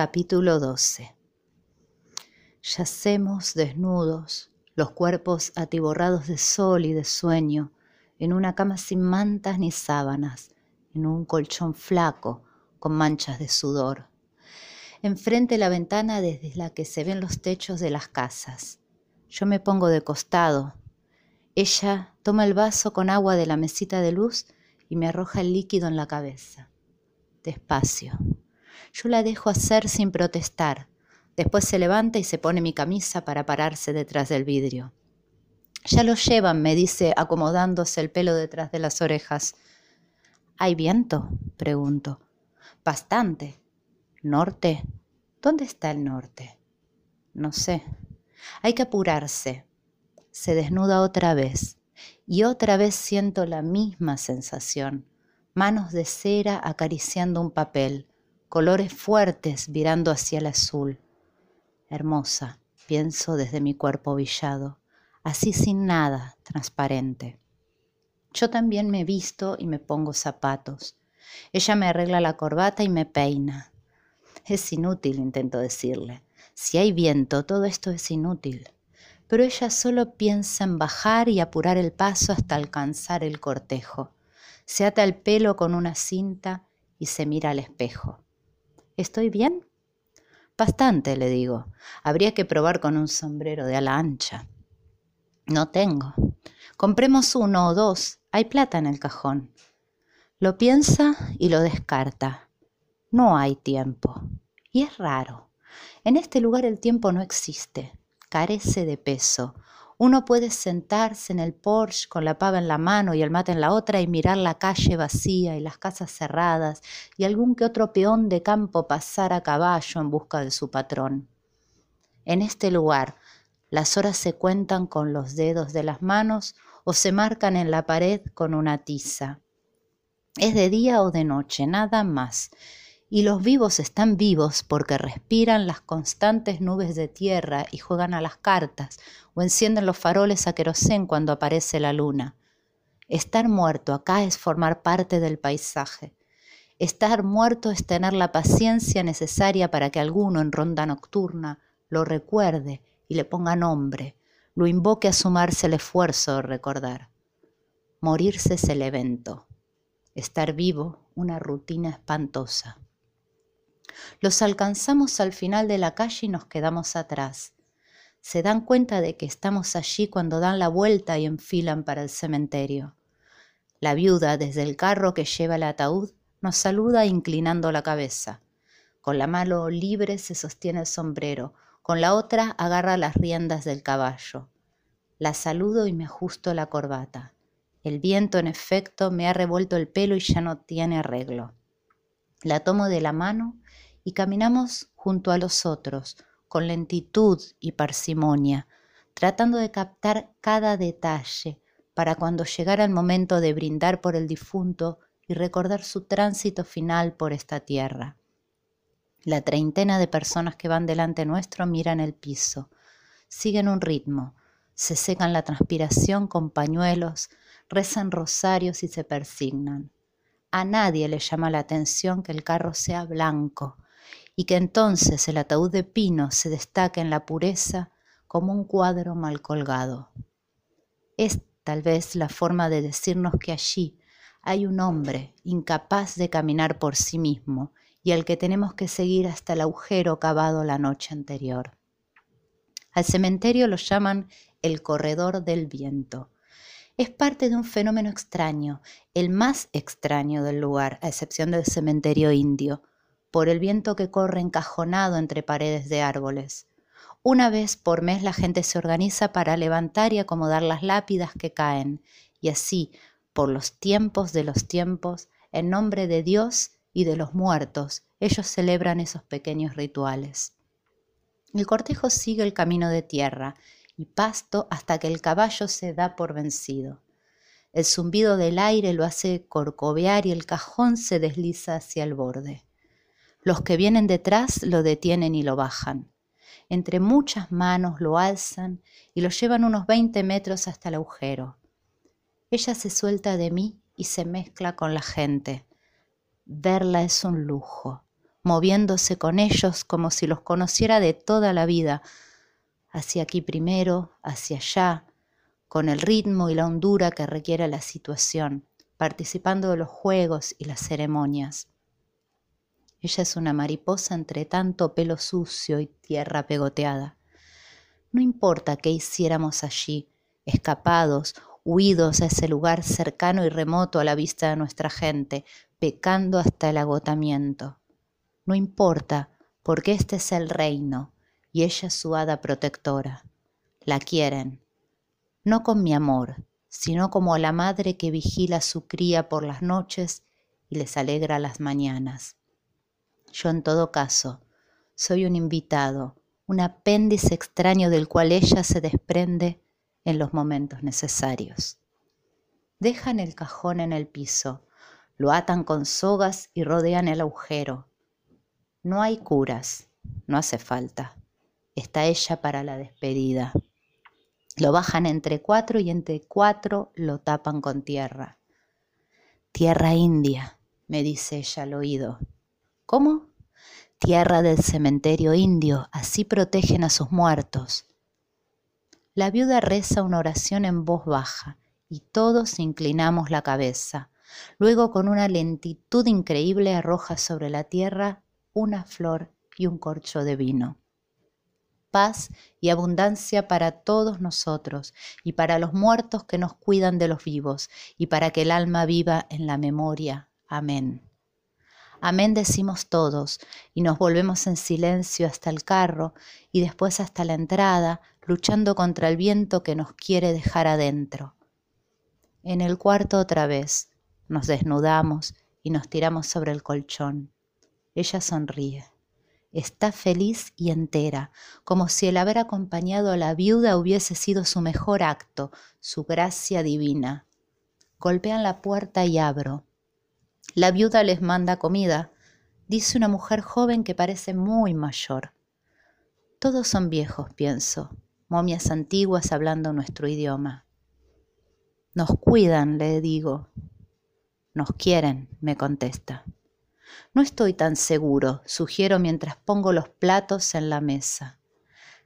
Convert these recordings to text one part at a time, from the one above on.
Capítulo 12 Yacemos desnudos, los cuerpos atiborrados de sol y de sueño, en una cama sin mantas ni sábanas, en un colchón flaco con manchas de sudor. Enfrente la ventana desde la que se ven los techos de las casas. Yo me pongo de costado. Ella toma el vaso con agua de la mesita de luz y me arroja el líquido en la cabeza. Despacio. Yo la dejo hacer sin protestar. Después se levanta y se pone mi camisa para pararse detrás del vidrio. Ya lo llevan, me dice, acomodándose el pelo detrás de las orejas. ¿Hay viento? pregunto. Bastante. ¿Norte? ¿Dónde está el norte? No sé. Hay que apurarse. Se desnuda otra vez y otra vez siento la misma sensación. Manos de cera acariciando un papel, colores fuertes virando hacia el azul. Hermosa, pienso desde mi cuerpo villado, así sin nada, transparente. Yo también me visto y me pongo zapatos. Ella me arregla la corbata y me peina. Es inútil, intento decirle. Si hay viento, todo esto es inútil. Pero ella solo piensa en bajar y apurar el paso hasta alcanzar el cortejo. Se ata el pelo con una cinta y se mira al espejo. ¿Estoy bien? Bastante, le digo. Habría que probar con un sombrero de ala ancha. No tengo. Compremos uno o dos. Hay plata en el cajón. Lo piensa y lo descarta. No hay tiempo. Y es raro. En este lugar el tiempo no existe. Carece de peso. Uno puede sentarse en el Porsche con la pava en la mano y el mate en la otra y mirar la calle vacía y las casas cerradas y algún que otro peón de campo pasar a caballo en busca de su patrón. En este lugar, las horas se cuentan con los dedos de las manos o se marcan en la pared con una tiza. Es de día o de noche, nada más y los vivos están vivos porque respiran las constantes nubes de tierra y juegan a las cartas o encienden los faroles a querosén cuando aparece la luna. Estar muerto acá es formar parte del paisaje. Estar muerto es tener la paciencia necesaria para que alguno en ronda nocturna lo recuerde y le ponga nombre, lo invoque a sumarse el esfuerzo de recordar. Morirse es el evento. Estar vivo, una rutina espantosa. Los alcanzamos al final de la calle y nos quedamos atrás. Se dan cuenta de que estamos allí cuando dan la vuelta y enfilan para el cementerio. La viuda, desde el carro que lleva el ataúd, nos saluda inclinando la cabeza. Con la mano libre se sostiene el sombrero, con la otra agarra las riendas del caballo. La saludo y me ajusto la corbata. El viento, en efecto, me ha revuelto el pelo y ya no tiene arreglo. La tomo de la mano y caminamos junto a los otros, con lentitud y parsimonia, tratando de captar cada detalle para cuando llegara el momento de brindar por el difunto y recordar su tránsito final por esta tierra. La treintena de personas que van delante nuestro miran el piso, siguen un ritmo, se secan la transpiración con pañuelos, rezan rosarios y se persignan. A nadie le llama la atención que el carro sea blanco, y que entonces el ataúd de pino se destaque en la pureza como un cuadro mal colgado. Es tal vez la forma de decirnos que allí hay un hombre incapaz de caminar por sí mismo y al que tenemos que seguir hasta el agujero cavado la noche anterior. Al cementerio lo llaman el corredor del viento. Es parte de un fenómeno extraño, el más extraño del lugar, a excepción del cementerio indio, por el viento que corre encajonado entre paredes de árboles. Una vez por mes la gente se organiza para levantar y acomodar las lápidas que caen, y así, por los tiempos de los tiempos, en nombre de Dios y de los muertos, ellos celebran esos pequeños rituales. El cortejo sigue el camino de tierra y pasto hasta que el caballo se da por vencido. El zumbido del aire lo hace corcovear y el cajón se desliza hacia el borde. Los que vienen detrás lo detienen y lo bajan. Entre muchas manos lo alzan y lo llevan unos 20 metros hasta el agujero. Ella se suelta de mí y se mezcla con la gente. Verla es un lujo. moviéndose con ellos como si los conociera de toda la vida, hacia aquí primero, hacia allá, con el ritmo y la hondura que requiere la situación, participando de los juegos y las ceremonias. Ella es una mariposa entre tanto pelo sucio y tierra pegoteada. No importa qué hiciéramos allí, escapados, huidos a ese lugar cercano y remoto a la vista de nuestra gente, pecando hasta el agotamiento. No importa, porque este es el reino y ella su hada protectora. La quieren, no con mi amor, sino como la madre que vigila a su cría por las noches y les alegra las mañanas. Yo en todo caso soy un invitado, un apéndice extraño del cual ella se desprende en los momentos necesarios. Dejan el cajón en el piso, lo atan con sogas y rodean el agujero. No hay curas, no hace falta. Está ella para la despedida. Lo bajan entre cuatro y entre cuatro lo tapan con tierra. Tierra india, me dice ella al oído. ¿Cómo? Tierra del cementerio indio, así protegen a sus muertos. La viuda reza una oración en voz baja y todos inclinamos la cabeza. Luego con una lentitud increíble arroja sobre la tierra una flor y un corcho de vino paz y abundancia para todos nosotros y para los muertos que nos cuidan de los vivos y para que el alma viva en la memoria. Amén. Amén decimos todos y nos volvemos en silencio hasta el carro y después hasta la entrada, luchando contra el viento que nos quiere dejar adentro. En el cuarto otra vez nos desnudamos y nos tiramos sobre el colchón. Ella sonríe está feliz y entera, como si el haber acompañado a la viuda hubiese sido su mejor acto, su gracia divina. Golpean la puerta y abro. La viuda les manda comida, dice una mujer joven que parece muy mayor. Todos son viejos, pienso, momias antiguas hablando nuestro idioma. Nos cuidan, le digo. Nos quieren, me contesta. No estoy tan seguro, sugiero mientras pongo los platos en la mesa.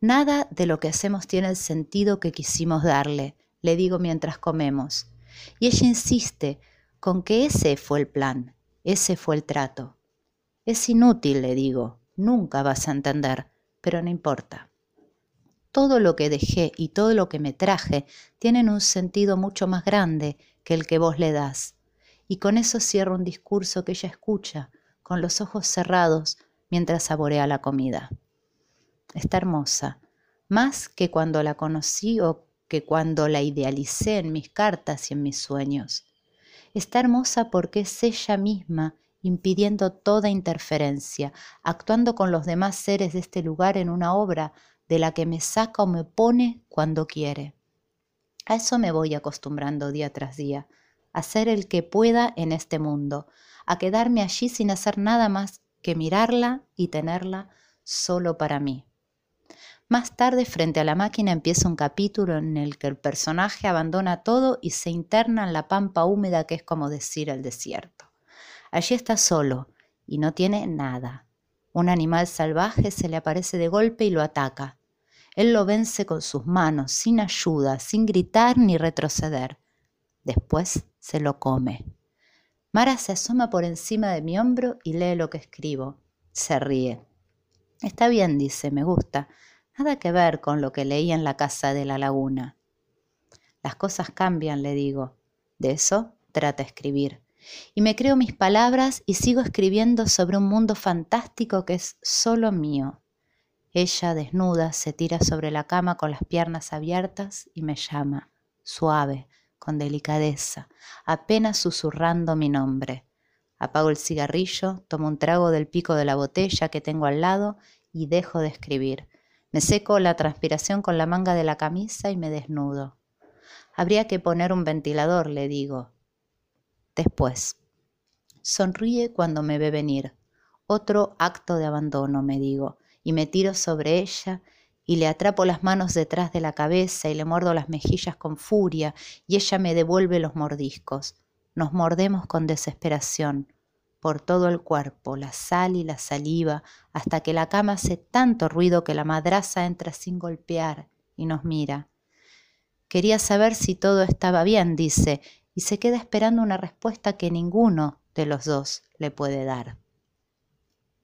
Nada de lo que hacemos tiene el sentido que quisimos darle, le digo mientras comemos. Y ella insiste con que ese fue el plan, ese fue el trato. Es inútil, le digo, nunca vas a entender, pero no importa. Todo lo que dejé y todo lo que me traje tienen un sentido mucho más grande que el que vos le das y con eso cierra un discurso que ella escucha, con los ojos cerrados, mientras saborea la comida. Está hermosa, más que cuando la conocí o que cuando la idealicé en mis cartas y en mis sueños. Está hermosa porque es ella misma impidiendo toda interferencia, actuando con los demás seres de este lugar en una obra de la que me saca o me pone cuando quiere. A eso me voy acostumbrando día tras día, a ser el que pueda en este mundo, a quedarme allí sin hacer nada más que mirarla y tenerla solo para mí. Más tarde, frente a la máquina, empieza un capítulo en el que el personaje abandona todo y se interna en la pampa húmeda que es como decir el desierto. Allí está solo y no tiene nada. Un animal salvaje se le aparece de golpe y lo ataca. Él lo vence con sus manos, sin ayuda, sin gritar ni retroceder. Después se lo come. Mara se asoma por encima de mi hombro y lee lo que escribo. Se ríe. Está bien, dice, me gusta. Nada que ver con lo que leí en la casa de la laguna. Las cosas cambian, le digo. De eso trata escribir. Y me creo mis palabras y sigo escribiendo sobre un mundo fantástico que es solo mío. Ella, desnuda, se tira sobre la cama con las piernas abiertas y me llama, suave, con delicadeza, apenas susurrando mi nombre. Apago el cigarrillo, tomo un trago del pico de la botella que tengo al lado y dejo de escribir. Me seco la transpiración con la manga de la camisa y me desnudo. Habría que poner un ventilador, le digo. Después. Sonríe cuando me ve venir. Otro acto de abandono, me digo, y me tiro sobre ella y le atrapo las manos detrás de la cabeza y le muerdo las mejillas con furia y ella me devuelve los mordiscos. Nos mordemos con desesperación, por todo el cuerpo, la sal y la saliva, hasta que la cama hace tanto ruido que la madraza entra sin golpear y nos mira. Quería saber si todo estaba bien, dice, y se queda esperando una respuesta que ninguno de los dos le puede dar.